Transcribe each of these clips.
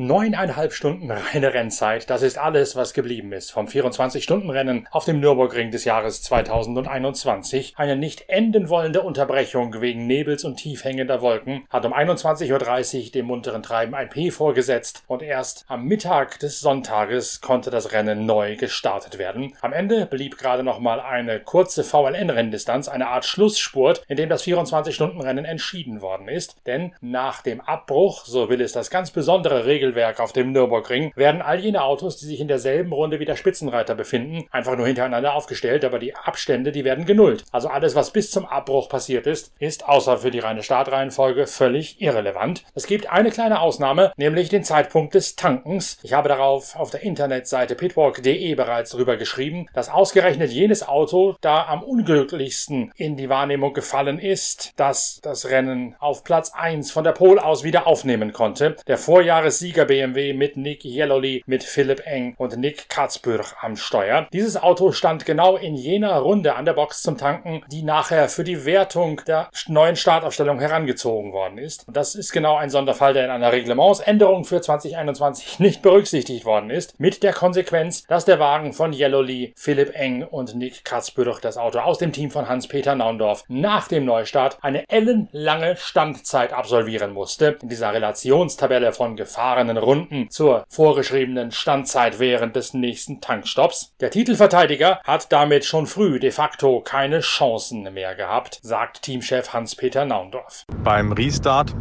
Neuneinhalb Stunden reine Rennzeit, das ist alles, was geblieben ist vom 24-Stunden-Rennen auf dem Nürburgring des Jahres 2021. Eine nicht enden wollende Unterbrechung wegen Nebels und tiefhängender Wolken hat um 21.30 Uhr dem munteren Treiben ein P vorgesetzt und erst am Mittag des Sonntages konnte das Rennen neu gestartet werden. Am Ende blieb gerade noch mal eine kurze VLN-Renndistanz, eine Art Schlussspurt, in dem das 24-Stunden-Rennen entschieden worden ist. Denn nach dem Abbruch, so will es das ganz besondere Regel Regelwerk auf dem Nürburgring werden all jene Autos, die sich in derselben Runde wie der Spitzenreiter befinden, einfach nur hintereinander aufgestellt, aber die Abstände, die werden genullt. Also alles, was bis zum Abbruch passiert ist, ist außer für die reine Startreihenfolge völlig irrelevant. Es gibt eine kleine Ausnahme, nämlich den Zeitpunkt des Tankens. Ich habe darauf auf der Internetseite pitwalk.de bereits drüber geschrieben, dass ausgerechnet jenes Auto da am unglücklichsten in die Wahrnehmung gefallen ist, dass das Rennen auf Platz 1 von der Pole aus wieder aufnehmen konnte. Der Vorjahressieger Sieger BMW mit Nick Yellowly, mit Philipp Eng und Nick Katzbürch am Steuer. Dieses Auto stand genau in jener Runde an der Box zum Tanken, die nachher für die Wertung der neuen Startaufstellung herangezogen worden ist. Und das ist genau ein Sonderfall, der in einer Reglementsänderung für 2021 nicht berücksichtigt worden ist, mit der Konsequenz, dass der Wagen von Yellowly, Philipp Eng und Nick Katzbürch das Auto aus dem Team von Hans-Peter Naundorf nach dem Neustart eine ellenlange Standzeit absolvieren musste. In dieser Relationstabelle von Gefahren seinen Runden zur vorgeschriebenen Standzeit während des nächsten Tankstopps. Der Titelverteidiger hat damit schon früh de facto keine Chancen mehr gehabt, sagt Teamchef Hans-Peter Naundorf. Beim Restart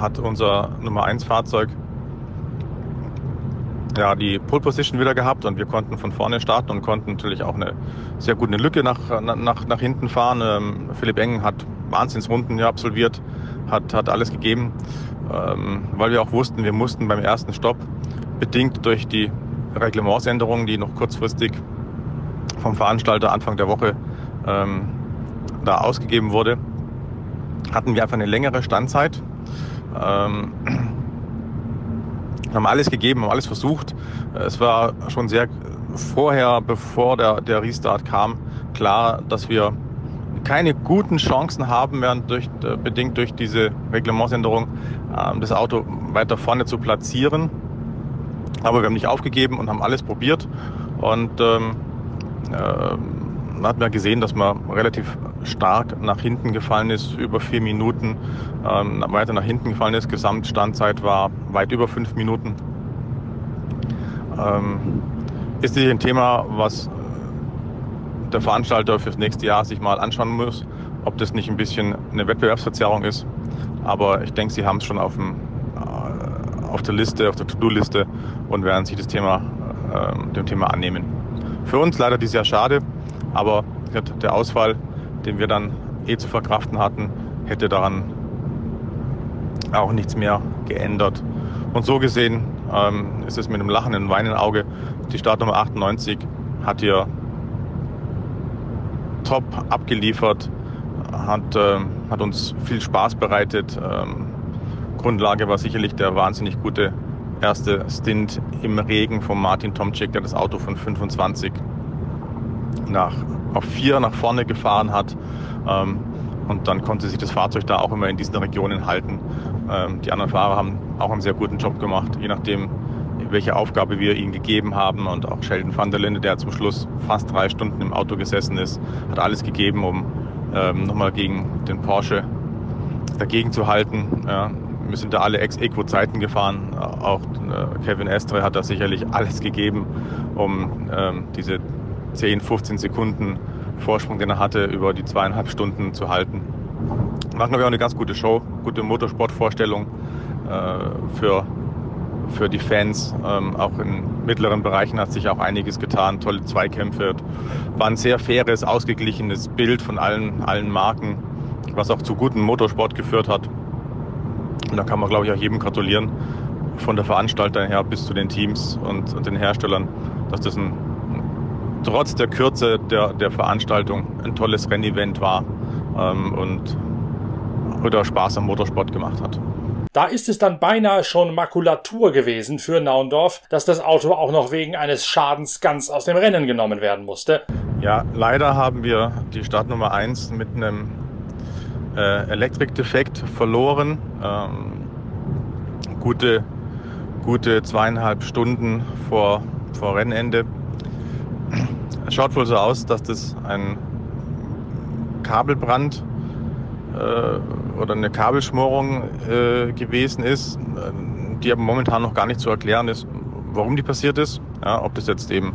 hat unser Nummer 1 Fahrzeug ja, die Pole Position wieder gehabt und wir konnten von vorne starten und konnten natürlich auch eine sehr gute Lücke nach, nach, nach hinten fahren. Ähm, Philipp Engen hat Wahnsinnsrunden ja absolviert, hat, hat alles gegeben ähm, weil wir auch wussten, wir mussten beim ersten Stopp, bedingt durch die Reglementsänderungen, die noch kurzfristig vom Veranstalter Anfang der Woche ähm, da ausgegeben wurde, hatten wir einfach eine längere Standzeit. Ähm, haben alles gegeben, haben alles versucht. Es war schon sehr vorher, bevor der, der Restart kam, klar, dass wir keine guten Chancen haben werden, durch, äh, bedingt durch diese Reglementsänderung, äh, das Auto weiter vorne zu platzieren. Aber wir haben nicht aufgegeben und haben alles probiert. Und ähm, äh, hat man gesehen, dass man relativ stark nach hinten gefallen ist, über vier Minuten ähm, weiter nach hinten gefallen ist. Gesamtstandzeit war weit über fünf Minuten. Ähm, ist sicher ein Thema, was der Veranstalter fürs nächste Jahr sich mal anschauen muss, ob das nicht ein bisschen eine Wettbewerbsverzerrung ist. Aber ich denke, sie haben es schon auf, dem, äh, auf der Liste, auf der To-Do-Liste und werden sich das Thema, äh, dem Thema annehmen. Für uns leider dieses Jahr schade, aber der Ausfall, den wir dann eh zu verkraften hatten, hätte daran auch nichts mehr geändert. Und so gesehen ähm, ist es mit einem lachenden Wein im Auge. Die Startnummer 98 hat hier top abgeliefert, hat, äh, hat uns viel Spaß bereitet. Ähm, Grundlage war sicherlich der wahnsinnig gute erste Stint im Regen von Martin Tomczyk, der das Auto von 25 nach, auf 4 nach vorne gefahren hat. Ähm, und dann konnte sich das Fahrzeug da auch immer in diesen Regionen halten. Ähm, die anderen Fahrer haben auch einen sehr guten Job gemacht, je nachdem, welche Aufgabe wir ihm gegeben haben. Und auch Sheldon van der Linde, der zum Schluss fast drei Stunden im Auto gesessen ist, hat alles gegeben, um ähm, nochmal gegen den Porsche dagegen zu halten. Ja, wir sind da alle Ex-Equo-Zeiten gefahren. Auch äh, Kevin Estre hat da sicherlich alles gegeben, um ähm, diese 10, 15 Sekunden Vorsprung, den er hatte, über die zweieinhalb Stunden zu halten. Machen wir auch eine ganz gute Show, gute Motorsportvorstellung äh, für für die Fans. Ähm, auch in mittleren Bereichen hat sich auch einiges getan. Tolle Zweikämpfe. War ein sehr faires, ausgeglichenes Bild von allen, allen Marken, was auch zu gutem Motorsport geführt hat. Und da kann man, glaube ich, auch jedem gratulieren, von der Veranstalter her bis zu den Teams und, und den Herstellern, dass das ein, trotz der Kürze der, der Veranstaltung ein tolles Rennevent war ähm, und oder Spaß am Motorsport gemacht hat. Da ist es dann beinahe schon Makulatur gewesen für Naundorf, dass das Auto auch noch wegen eines Schadens ganz aus dem Rennen genommen werden musste. Ja, leider haben wir die Startnummer 1 mit einem äh, Elektrikdefekt verloren. Ähm, gute, gute zweieinhalb Stunden vor, vor Rennende. Es schaut wohl so aus, dass das ein Kabelbrand äh, oder eine Kabelschmorung äh, gewesen ist, die aber momentan noch gar nicht zu erklären ist, warum die passiert ist. Ja, ob das jetzt eben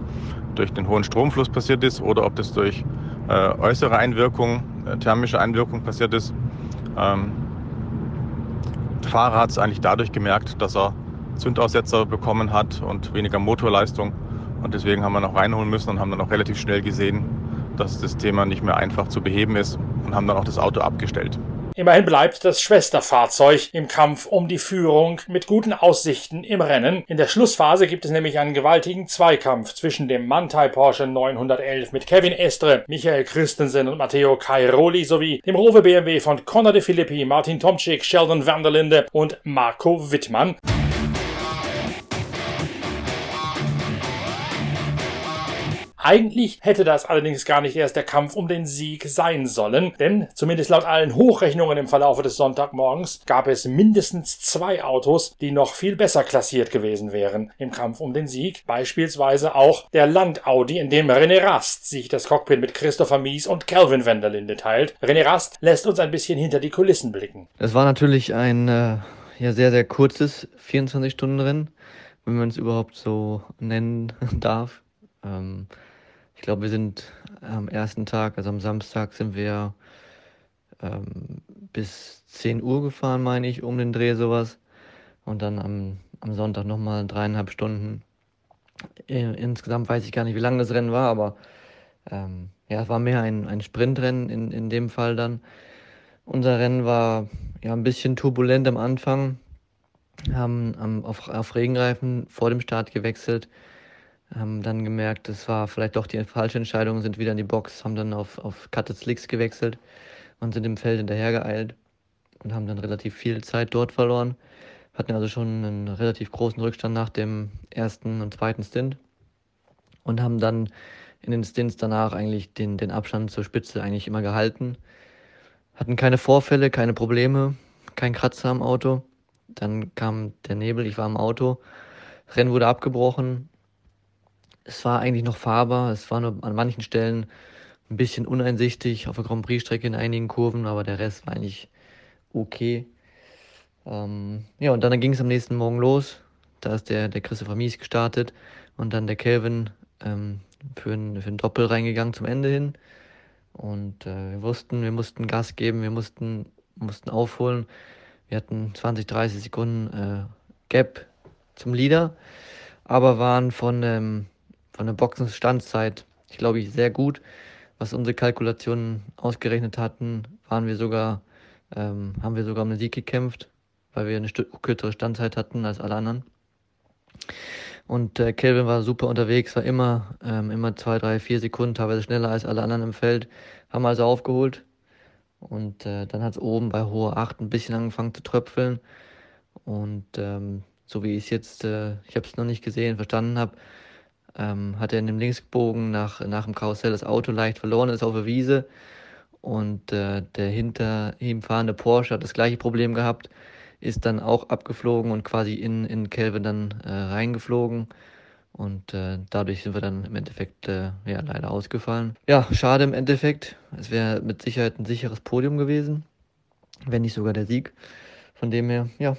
durch den hohen Stromfluss passiert ist oder ob das durch äh, äußere Einwirkung, äh, thermische Einwirkung passiert ist. Ähm, der Fahrer hat es eigentlich dadurch gemerkt, dass er Zündaussetzer bekommen hat und weniger Motorleistung. Und deswegen haben wir noch reinholen müssen und haben dann auch relativ schnell gesehen, dass das Thema nicht mehr einfach zu beheben ist und haben dann auch das Auto abgestellt. Immerhin bleibt das Schwesterfahrzeug im Kampf um die Führung mit guten Aussichten im Rennen. In der Schlussphase gibt es nämlich einen gewaltigen Zweikampf zwischen dem Mantai Porsche 911 mit Kevin Estre, Michael Christensen und Matteo Cairoli sowie dem Rover BMW von Conor de Filippi, Martin Tomczyk, Sheldon Vanderlinde und Marco Wittmann. Eigentlich hätte das allerdings gar nicht erst der Kampf um den Sieg sein sollen, denn zumindest laut allen Hochrechnungen im Verlaufe des Sonntagmorgens gab es mindestens zwei Autos, die noch viel besser klassiert gewesen wären im Kampf um den Sieg, beispielsweise auch der Land-Audi, in dem René Rast sich das Cockpit mit Christopher Mies und Calvin Wenderlinde teilt. René Rast lässt uns ein bisschen hinter die Kulissen blicken. Es war natürlich ein äh, ja, sehr, sehr kurzes 24-Stunden-Rennen, wenn man es überhaupt so nennen darf. Ähm, ich glaube, wir sind am ersten Tag, also am Samstag, sind wir ähm, bis 10 Uhr gefahren, meine ich, um den Dreh sowas. Und dann am, am Sonntag nochmal dreieinhalb Stunden. Äh, insgesamt weiß ich gar nicht, wie lang das Rennen war, aber ähm, ja, es war mehr ein, ein Sprintrennen in, in dem Fall dann. Unser Rennen war ja ein bisschen turbulent am Anfang, haben am, auf, auf Regenreifen vor dem Start gewechselt haben dann gemerkt, es war vielleicht doch die falsche Entscheidung, sind wieder in die Box, haben dann auf, auf Cutted Slicks gewechselt und sind im Feld hinterhergeeilt und haben dann relativ viel Zeit dort verloren. Hatten also schon einen relativ großen Rückstand nach dem ersten und zweiten Stint und haben dann in den Stints danach eigentlich den, den Abstand zur Spitze eigentlich immer gehalten. Hatten keine Vorfälle, keine Probleme, kein Kratzer am Auto. Dann kam der Nebel, ich war im Auto. Rennen wurde abgebrochen, es war eigentlich noch fahrbar. Es war nur an manchen Stellen ein bisschen uneinsichtig auf der Grand Prix-Strecke in einigen Kurven, aber der Rest war eigentlich okay. Ähm, ja, und dann ging es am nächsten Morgen los. Da ist der, der Christopher Mies gestartet und dann der Kelvin ähm, für, ein, für ein Doppel reingegangen zum Ende hin. Und äh, wir wussten, wir mussten Gas geben, wir mussten, mussten aufholen. Wir hatten 20, 30 Sekunden äh, Gap zum Leader, aber waren von, ähm, von der Boxenstandzeit, ich glaube ich, sehr gut. Was unsere Kalkulationen ausgerechnet hatten, waren wir sogar, ähm, haben wir sogar um den Sieg gekämpft, weil wir eine kürzere Standzeit hatten als alle anderen. Und äh, Kelvin war super unterwegs, war immer, ähm, immer zwei, drei, vier Sekunden, teilweise schneller als alle anderen im Feld. Haben also aufgeholt. Und äh, dann hat es oben bei hoher 8 ein bisschen angefangen zu tröpfeln. Und ähm, so wie ich es jetzt, äh, ich habe es noch nicht gesehen, verstanden habe, ähm, hat er in dem Linksbogen nach, nach dem Karussell das Auto leicht verloren, ist auf der Wiese und äh, der hinter ihm fahrende Porsche hat das gleiche Problem gehabt, ist dann auch abgeflogen und quasi in, in Kelvin dann äh, reingeflogen und äh, dadurch sind wir dann im Endeffekt äh, ja, leider ausgefallen. Ja, schade im Endeffekt. Es wäre mit Sicherheit ein sicheres Podium gewesen, wenn nicht sogar der Sieg. Von dem her, ja,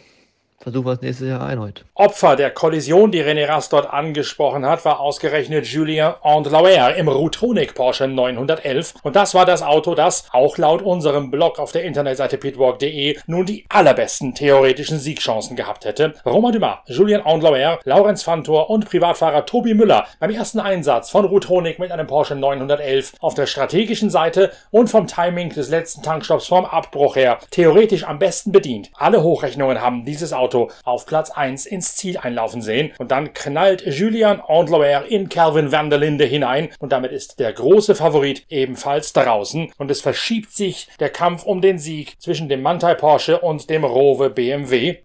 versuchen wir es nächstes Jahr erneut. Opfer der Kollision, die René Rast dort angesprochen hat, war ausgerechnet Julien Andlauer im Routonic Porsche 911. Und das war das Auto, das, auch laut unserem Blog auf der Internetseite pitwalk.de, nun die allerbesten theoretischen Siegchancen gehabt hätte. Romain Dumas, Julien Andlauer, Laurenz Fantor und Privatfahrer Tobi Müller beim ersten Einsatz von Routonic mit einem Porsche 911 auf der strategischen Seite und vom Timing des letzten Tankstopps vom Abbruch her theoretisch am besten bedient. Alle Hochrechnungen haben dieses Auto Auto auf Platz 1 ins Ziel einlaufen sehen. Und dann knallt Julian Andlauer in Calvin van der Linde hinein und damit ist der große Favorit ebenfalls draußen. Und es verschiebt sich der Kampf um den Sieg zwischen dem Mantai Porsche und dem Rowe BMW.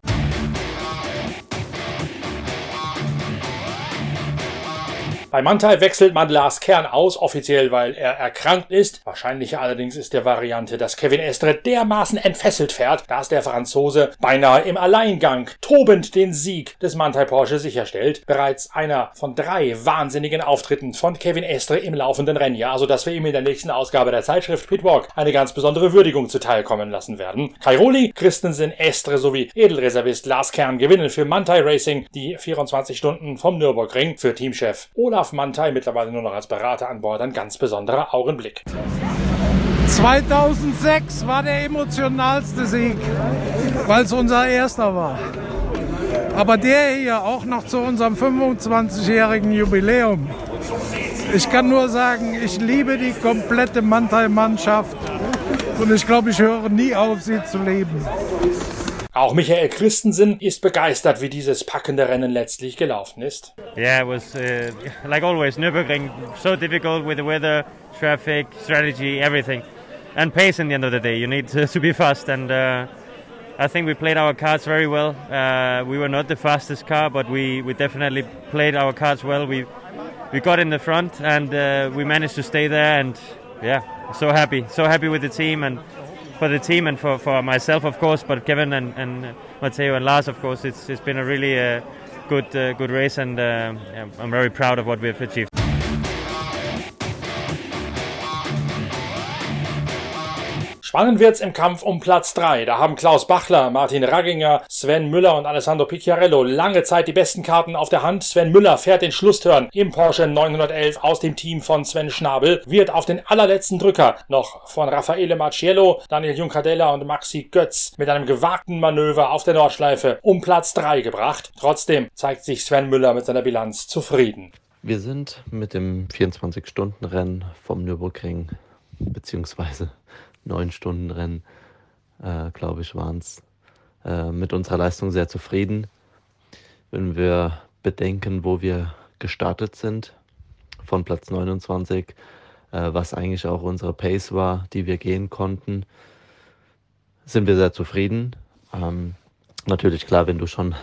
Bei Mantai wechselt man Lars Kern aus, offiziell weil er erkrankt ist. Wahrscheinlich allerdings ist der Variante, dass Kevin Estre dermaßen entfesselt fährt, dass der Franzose beinahe im Alleingang tobend den Sieg des Mantai Porsche sicherstellt. Bereits einer von drei wahnsinnigen Auftritten von Kevin Estre im laufenden Rennjahr, sodass wir ihm in der nächsten Ausgabe der Zeitschrift Pitwalk eine ganz besondere Würdigung zuteilkommen lassen werden. Kairoli, Christensen, Estre sowie Edelreservist Lars Kern gewinnen für Mantai Racing die 24 Stunden vom Nürburgring. Für Teamchef Olaf Mantai, mittlerweile nur noch als Berater an Bord, ein ganz besonderer Augenblick. 2006 war der emotionalste Sieg, weil es unser erster war. Aber der hier auch noch zu unserem 25-jährigen Jubiläum. Ich kann nur sagen, ich liebe die komplette Mantai-Mannschaft und ich glaube, ich höre nie auf, sie zu lieben. Auch Michael Christensen ist begeistert, wie dieses packende Rennen letztlich gelaufen ist. Yeah, it was uh, like always Nürburgring so difficult with the weather, traffic, strategy, everything, and pace. In the end of the day, you need to, to be fast, and uh, I think we played our cards very well. Uh, we were not the fastest car, but we, we definitely played our cards well. We we got in the front, and uh, we managed to stay there, and yeah, so happy, so happy with the team and for the team and for, for myself, of course, but Kevin and, and Matteo and Lars, of course, it's, it's been a really uh, good uh, good race, and uh, I'm very proud of what we've achieved. Spannend wird's im Kampf um Platz 3. Da haben Klaus Bachler, Martin Ragginger, Sven Müller und Alessandro Picciarello lange Zeit die besten Karten auf der Hand. Sven Müller fährt den Schlussturn im Porsche 911 aus dem Team von Sven Schnabel, wird auf den allerletzten Drücker noch von Raffaele Marciello, Daniel Juncadella und Maxi Götz mit einem gewagten Manöver auf der Nordschleife um Platz 3 gebracht. Trotzdem zeigt sich Sven Müller mit seiner Bilanz zufrieden. Wir sind mit dem 24-Stunden-Rennen vom Nürburgring beziehungsweise neun Stunden Rennen, äh, glaube ich, waren es, äh, mit unserer Leistung sehr zufrieden. Wenn wir bedenken, wo wir gestartet sind, von Platz 29, äh, was eigentlich auch unsere Pace war, die wir gehen konnten, sind wir sehr zufrieden. Ähm, natürlich klar, wenn du schon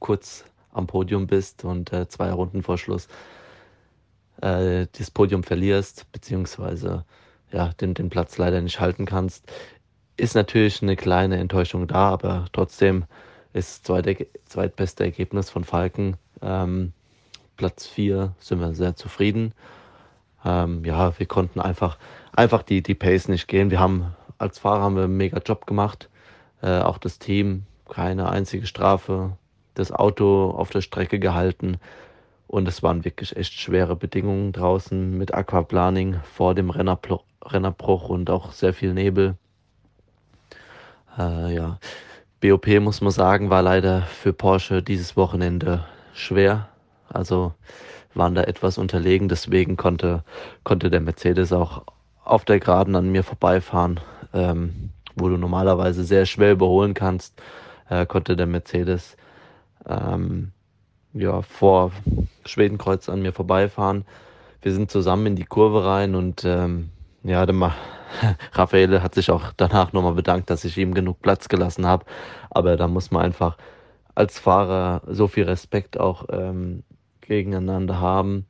kurz am Podium bist und äh, zwei Runden vor Schluss äh, das Podium verlierst, beziehungsweise ja, den, den Platz leider nicht halten kannst, ist natürlich eine kleine Enttäuschung da, aber trotzdem ist zweite, zweitbeste Ergebnis von Falken. Ähm, Platz 4 sind wir sehr zufrieden. Ähm, ja, wir konnten einfach, einfach die, die Pace nicht gehen. Wir haben als Fahrer haben wir einen mega Job gemacht. Äh, auch das Team, keine einzige Strafe. Das Auto auf der Strecke gehalten. Und es waren wirklich echt schwere Bedingungen draußen mit Aquaplaning vor dem Rennerblock, Rennerbruch und auch sehr viel Nebel. Äh, ja, BOP muss man sagen, war leider für Porsche dieses Wochenende schwer. Also waren da etwas unterlegen, deswegen konnte, konnte der Mercedes auch auf der Geraden an mir vorbeifahren, ähm, wo du normalerweise sehr schwer überholen kannst, äh, konnte der Mercedes ähm, ja, vor Schwedenkreuz an mir vorbeifahren. Wir sind zusammen in die Kurve rein und ähm, ja, der Raffaele hat sich auch danach nochmal bedankt, dass ich ihm genug Platz gelassen habe. Aber da muss man einfach als Fahrer so viel Respekt auch ähm, gegeneinander haben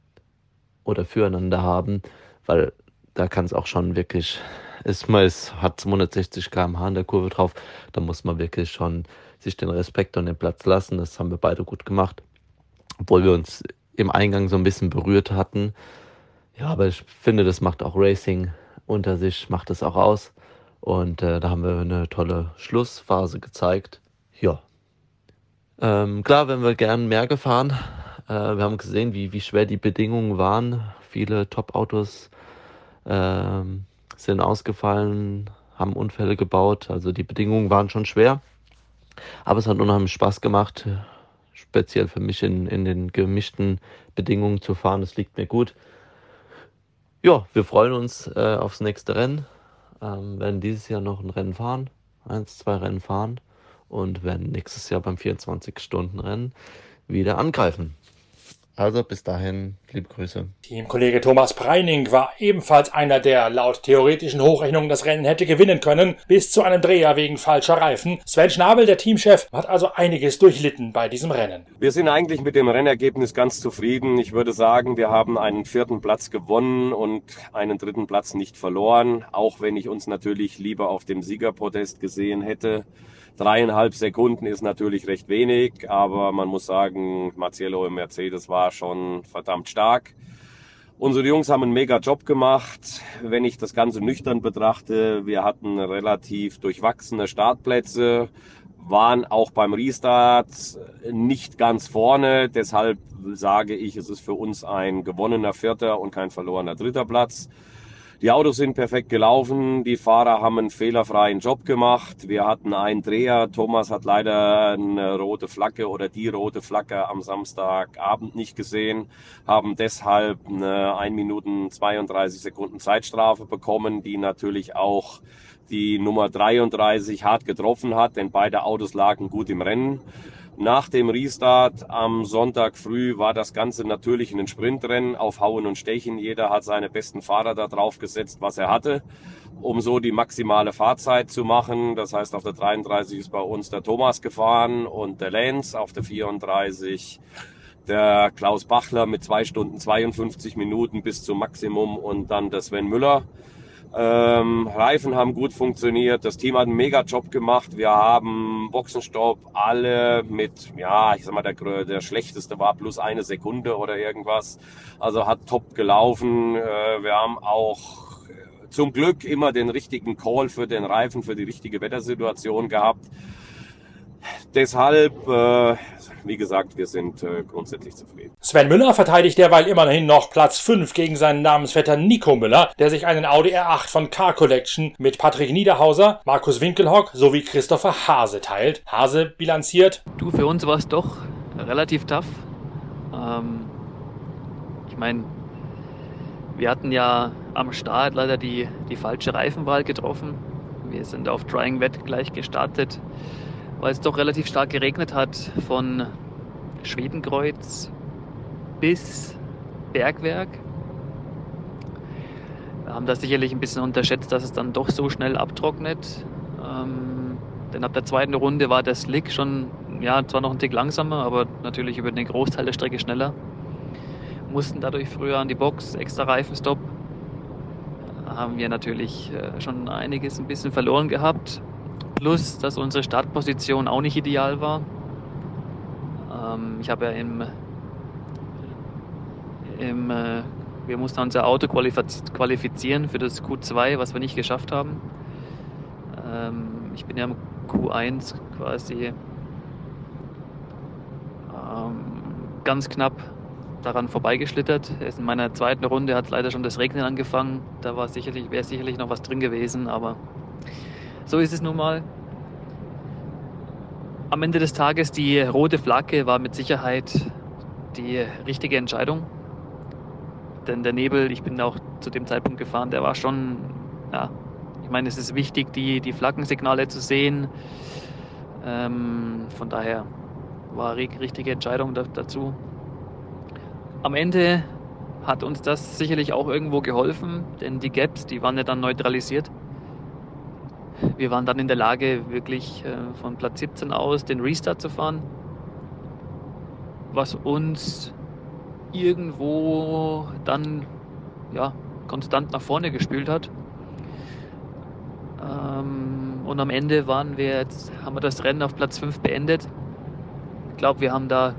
oder füreinander haben, weil da kann es auch schon wirklich, ist, man ist, hat 260 km/h in der Kurve drauf, da muss man wirklich schon sich den Respekt und den Platz lassen. Das haben wir beide gut gemacht, obwohl wir uns im Eingang so ein bisschen berührt hatten. Ja, aber ich finde, das macht auch Racing unter sich, macht es auch aus. Und äh, da haben wir eine tolle Schlussphase gezeigt. Ja. Ähm, klar, wenn wir gern mehr gefahren. Äh, wir haben gesehen, wie, wie schwer die Bedingungen waren. Viele Top-Autos äh, sind ausgefallen, haben Unfälle gebaut. Also die Bedingungen waren schon schwer. Aber es hat unheimlich Spaß gemacht, speziell für mich in, in den gemischten Bedingungen zu fahren. Das liegt mir gut ja, wir freuen uns äh, aufs nächste Rennen. Ähm, werden dieses Jahr noch ein Rennen fahren, eins, zwei Rennen fahren und werden nächstes Jahr beim 24-Stunden-Rennen wieder angreifen. Also bis dahin, Liebe Grüße. Teamkollege Thomas Preining war ebenfalls einer, der laut theoretischen Hochrechnungen das Rennen hätte gewinnen können, bis zu einem Dreher wegen falscher Reifen. Sven Schnabel, der Teamchef, hat also einiges durchlitten bei diesem Rennen. Wir sind eigentlich mit dem Rennergebnis ganz zufrieden. Ich würde sagen, wir haben einen vierten Platz gewonnen und einen dritten Platz nicht verloren, auch wenn ich uns natürlich lieber auf dem Siegerpodest gesehen hätte. Dreieinhalb Sekunden ist natürlich recht wenig, aber man muss sagen, Marcello im Mercedes war schon verdammt stark. Unsere Jungs haben einen mega Job gemacht. Wenn ich das Ganze nüchtern betrachte, wir hatten relativ durchwachsene Startplätze, waren auch beim Restart nicht ganz vorne. Deshalb sage ich, es ist für uns ein gewonnener vierter und kein verlorener dritter Platz. Die Autos sind perfekt gelaufen, die Fahrer haben einen fehlerfreien Job gemacht. Wir hatten einen Dreher, Thomas hat leider eine rote Flagge oder die rote Flagge am Samstagabend nicht gesehen, haben deshalb eine 1 Minuten 32 Sekunden Zeitstrafe bekommen, die natürlich auch die Nummer 33 hart getroffen hat, denn beide Autos lagen gut im Rennen. Nach dem Restart am Sonntag früh war das Ganze natürlich ein Sprintrennen auf Hauen und Stechen. Jeder hat seine besten Fahrer da drauf gesetzt, was er hatte, um so die maximale Fahrzeit zu machen. Das heißt, auf der 33 ist bei uns der Thomas gefahren und der Lenz, auf der 34 der Klaus Bachler mit zwei Stunden 52 Minuten bis zum Maximum und dann der Sven Müller. Ähm, Reifen haben gut funktioniert, das Team hat einen mega Job gemacht. Wir haben Boxenstopp alle mit, ja, ich sag mal, der, der schlechteste war plus eine Sekunde oder irgendwas. Also hat top gelaufen. Äh, wir haben auch äh, zum Glück immer den richtigen Call für den Reifen, für die richtige Wettersituation gehabt. Deshalb, äh, wie gesagt, wir sind äh, grundsätzlich zufrieden. Sven Müller verteidigt derweil immerhin noch Platz 5 gegen seinen Namensvetter Nico Müller, der sich einen Audi R8 von Car Collection mit Patrick Niederhauser, Markus Winkelhock sowie Christopher Hase teilt. Hase bilanziert. Du, für uns war es doch relativ tough. Ähm, ich meine, wir hatten ja am Start leider die, die falsche Reifenwahl getroffen. Wir sind auf Drying Wet gleich gestartet weil es doch relativ stark geregnet hat von Schwedenkreuz bis Bergwerk. Wir haben das sicherlich ein bisschen unterschätzt, dass es dann doch so schnell abtrocknet. Ähm, denn ab der zweiten Runde war der Slick schon, ja, zwar noch ein Tick langsamer, aber natürlich über den Großteil der Strecke schneller. Mussten dadurch früher an die Box, extra Reifenstopp. Haben wir natürlich äh, schon einiges ein bisschen verloren gehabt. Plus, dass unsere Startposition auch nicht ideal war. Ähm, ich habe ja im, im äh, wir mussten unser Auto qualifizieren für das Q2, was wir nicht geschafft haben. Ähm, ich bin ja im Q1 quasi ähm, ganz knapp daran vorbeigeschlittert. In meiner zweiten Runde hat leider schon das Regnen angefangen. Da sicherlich, wäre sicherlich noch was drin gewesen, aber so ist es nun mal. Am Ende des Tages die rote Flagge war mit Sicherheit die richtige Entscheidung. Denn der Nebel, ich bin auch zu dem Zeitpunkt gefahren, der war schon, ja, ich meine, es ist wichtig, die, die Flaggensignale zu sehen. Ähm, von daher war die richtige Entscheidung da, dazu. Am Ende hat uns das sicherlich auch irgendwo geholfen, denn die Gaps, die waren ja dann neutralisiert wir waren dann in der Lage, wirklich äh, von Platz 17 aus den Restart zu fahren, was uns irgendwo dann ja, konstant nach vorne gespült hat. Ähm, und am Ende waren wir jetzt, haben wir das Rennen auf Platz 5 beendet. Ich glaube, wir haben da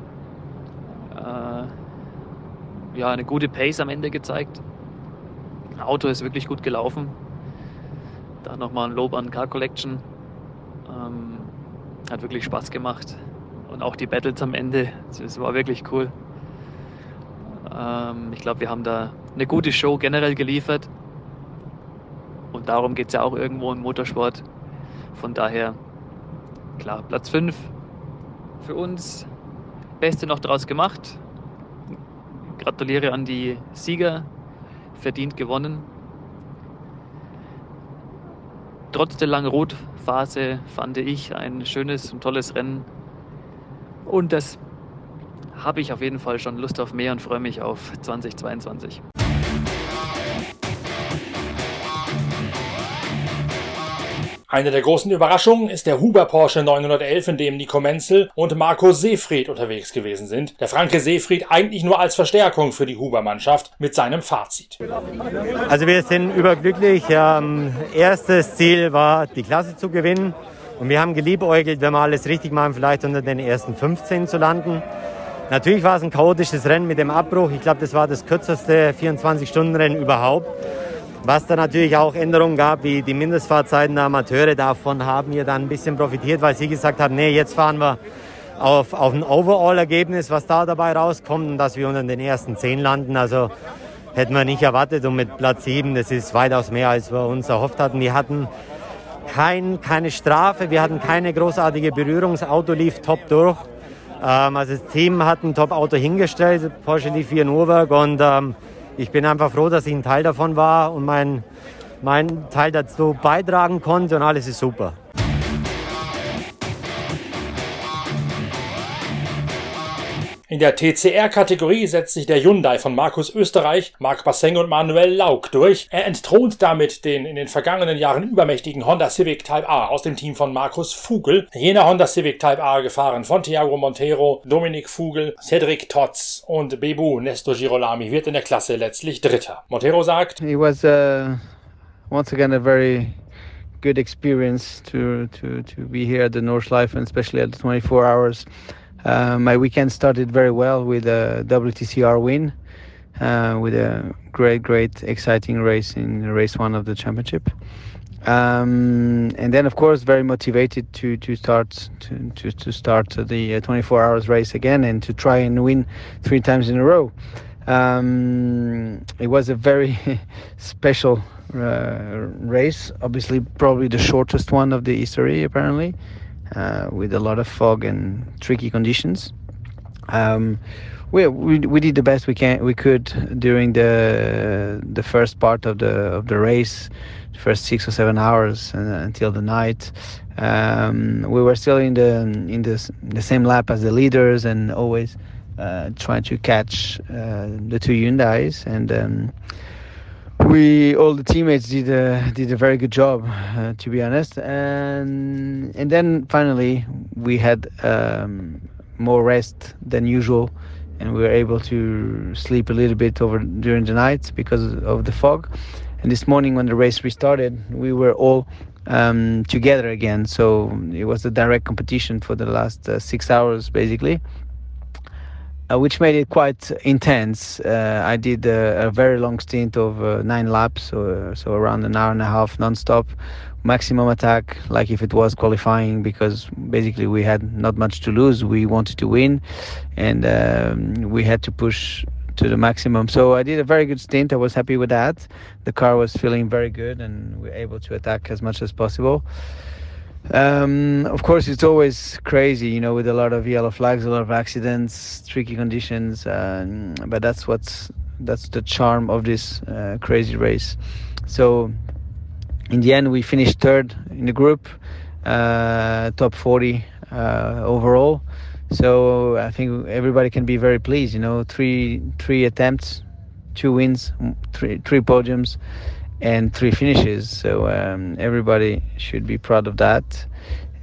äh, ja, eine gute Pace am Ende gezeigt. Das Auto ist wirklich gut gelaufen. Da nochmal ein Lob an Car Collection. Ähm, hat wirklich Spaß gemacht. Und auch die Battles am Ende, das war wirklich cool. Ähm, ich glaube, wir haben da eine gute Show generell geliefert. Und darum geht es ja auch irgendwo im Motorsport. Von daher, klar, Platz 5 für uns. Beste noch daraus gemacht. Gratuliere an die Sieger. Verdient gewonnen trotz der langen Rotphase fand ich ein schönes und tolles Rennen. Und das habe ich auf jeden Fall schon Lust auf mehr und freue mich auf 2022. Eine der großen Überraschungen ist der Huber Porsche 911, in dem Nico Menzel und Marco Seefried unterwegs gewesen sind. Der Franke Seefried eigentlich nur als Verstärkung für die Huber-Mannschaft mit seinem Fazit. Also wir sind überglücklich. Ähm, erstes Ziel war, die Klasse zu gewinnen. Und wir haben geliebäugelt, wenn wir alles richtig machen, vielleicht unter den ersten 15 zu landen. Natürlich war es ein chaotisches Rennen mit dem Abbruch. Ich glaube, das war das kürzeste 24-Stunden-Rennen überhaupt. Was da natürlich auch Änderungen gab, wie die Mindestfahrzeiten der Amateure, davon haben wir dann ein bisschen profitiert, weil sie gesagt haben, nee, jetzt fahren wir auf, auf ein Overall-Ergebnis, was da dabei rauskommt und dass wir unter den ersten zehn landen. Also hätten wir nicht erwartet und mit Platz sieben, das ist weitaus mehr, als wir uns erhofft hatten. Wir hatten kein, keine Strafe, wir hatten keine großartige Berührung, das Auto lief top durch. Ähm, also das Team hat ein Top-Auto hingestellt, Porsche lief wie ein Uhrwerk und ähm, ich bin einfach froh, dass ich ein Teil davon war und mein, mein Teil dazu beitragen konnte und alles ist super. In der TCR-Kategorie setzt sich der Hyundai von Markus Österreich, Marc Basseng und Manuel Lauk durch. Er entthront damit den in den vergangenen Jahren übermächtigen Honda Civic Type A aus dem Team von Markus Vogel. Jener Honda Civic Type A gefahren von Thiago Montero, Dominik Vogel, Cedric Totz und Bebu Nestor Girolami wird in der Klasse letztlich Dritter. Montero sagt, It was uh, once again a very good experience to, to, to be here at the Nordschleife especially at the 24 hours. Uh, my weekend started very well with a WTCR win, uh, with a great, great, exciting race in race one of the championship. Um, and then, of course, very motivated to to start to to, to start the 24 hours race again and to try and win three times in a row. Um, it was a very special uh, race, obviously, probably the shortest one of the history, apparently uh, with a lot of fog and tricky conditions. Um, we, we we did the best we can we could during the the first part of the of the race, first six or seven hours uh, until the night. Um, we were still in the in the the same lap as the leaders and always uh, trying to catch uh, the two Hyundai's and. Um, we all the teammates did a did a very good job, uh, to be honest. And and then finally we had um, more rest than usual, and we were able to sleep a little bit over during the night because of the fog. And this morning when the race restarted, we were all um, together again. So it was a direct competition for the last uh, six hours, basically which made it quite intense. Uh, I did a, a, very long stint of uh, nine laps, so, so around an hour and a half non-stop, maximum attack, like if it was qualifying, because basically we had not much to lose. We wanted to win, and um, we had to push to the maximum. So I did a very good stint. I was happy with that. The car was feeling very good, and we were able to attack as much as possible. Um, of course, it's always crazy, you know, with a lot of yellow flags, a lot of accidents, tricky conditions. Um, but that's what's that's the charm of this uh, crazy race. So, in the end, we finished third in the group, uh, top 40 uh, overall. So I think everybody can be very pleased. You know, three three attempts, two wins, three three podiums and three finishes. So um, everybody should be proud of that.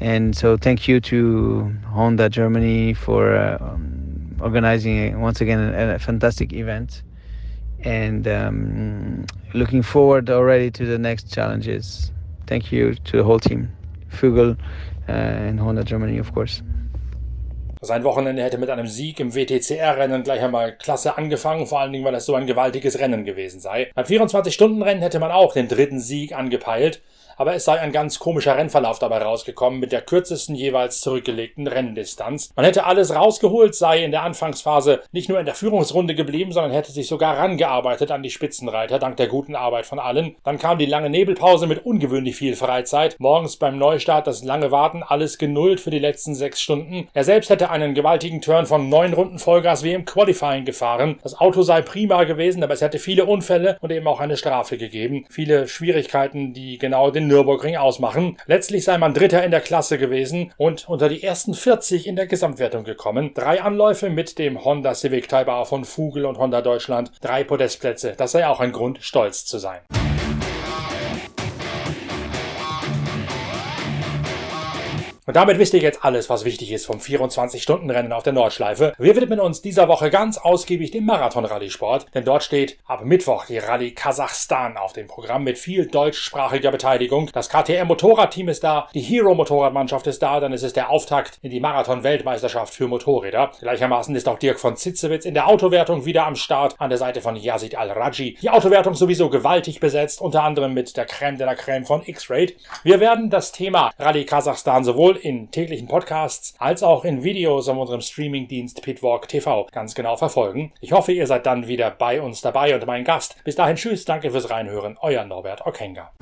And so thank you to Honda Germany for uh, um, organizing once again a, a, fantastic event. And um, looking forward already to the next challenges. Thank you to the whole team, Fugel uh, and Honda Germany, of course. Sein Wochenende hätte mit einem Sieg im WTCR-Rennen gleich einmal klasse angefangen, vor allen Dingen, weil es so ein gewaltiges Rennen gewesen sei. Beim 24-Stunden-Rennen hätte man auch den dritten Sieg angepeilt, aber es sei ein ganz komischer Rennverlauf dabei rausgekommen mit der kürzesten jeweils zurückgelegten Renndistanz. Man hätte alles rausgeholt, sei in der Anfangsphase nicht nur in der Führungsrunde geblieben, sondern hätte sich sogar rangearbeitet an die Spitzenreiter, dank der guten Arbeit von allen. Dann kam die lange Nebelpause mit ungewöhnlich viel Freizeit. Morgens beim Neustart das lange Warten, alles genullt für die letzten sechs Stunden. Er selbst hätte einen gewaltigen Turn von neun Runden Vollgas wie im Qualifying gefahren. Das Auto sei prima gewesen, aber es hätte viele Unfälle und eben auch eine Strafe gegeben. Viele Schwierigkeiten, die genau den Nürburgring ausmachen. Letztlich sei man Dritter in der Klasse gewesen und unter die ersten 40 in der Gesamtwertung gekommen. Drei Anläufe mit dem Honda Civic Type A von Vogel und Honda Deutschland, drei Podestplätze. Das sei auch ein Grund, stolz zu sein. Und damit wisst ihr jetzt alles, was wichtig ist vom 24-Stunden-Rennen auf der Nordschleife. Wir widmen uns dieser Woche ganz ausgiebig dem Marathon-Rallye-Sport, denn dort steht ab Mittwoch die Rallye Kasachstan auf dem Programm mit viel deutschsprachiger Beteiligung. Das KTM-Motorradteam ist da, die Hero-Motorradmannschaft ist da, dann ist es der Auftakt in die Marathon-Weltmeisterschaft für Motorräder. Gleichermaßen ist auch Dirk von Zitzewitz in der Autowertung wieder am Start, an der Seite von Yazid Al-Raji. Die Autowertung sowieso gewaltig besetzt, unter anderem mit der Creme de la Creme von X-Raid. Wir werden das Thema Rallye Kasachstan in täglichen Podcasts als auch in Videos auf unserem Streamingdienst Pitwalk TV ganz genau verfolgen. Ich hoffe, ihr seid dann wieder bei uns dabei und mein Gast. Bis dahin, tschüss, danke fürs Reinhören, euer Norbert Okenga.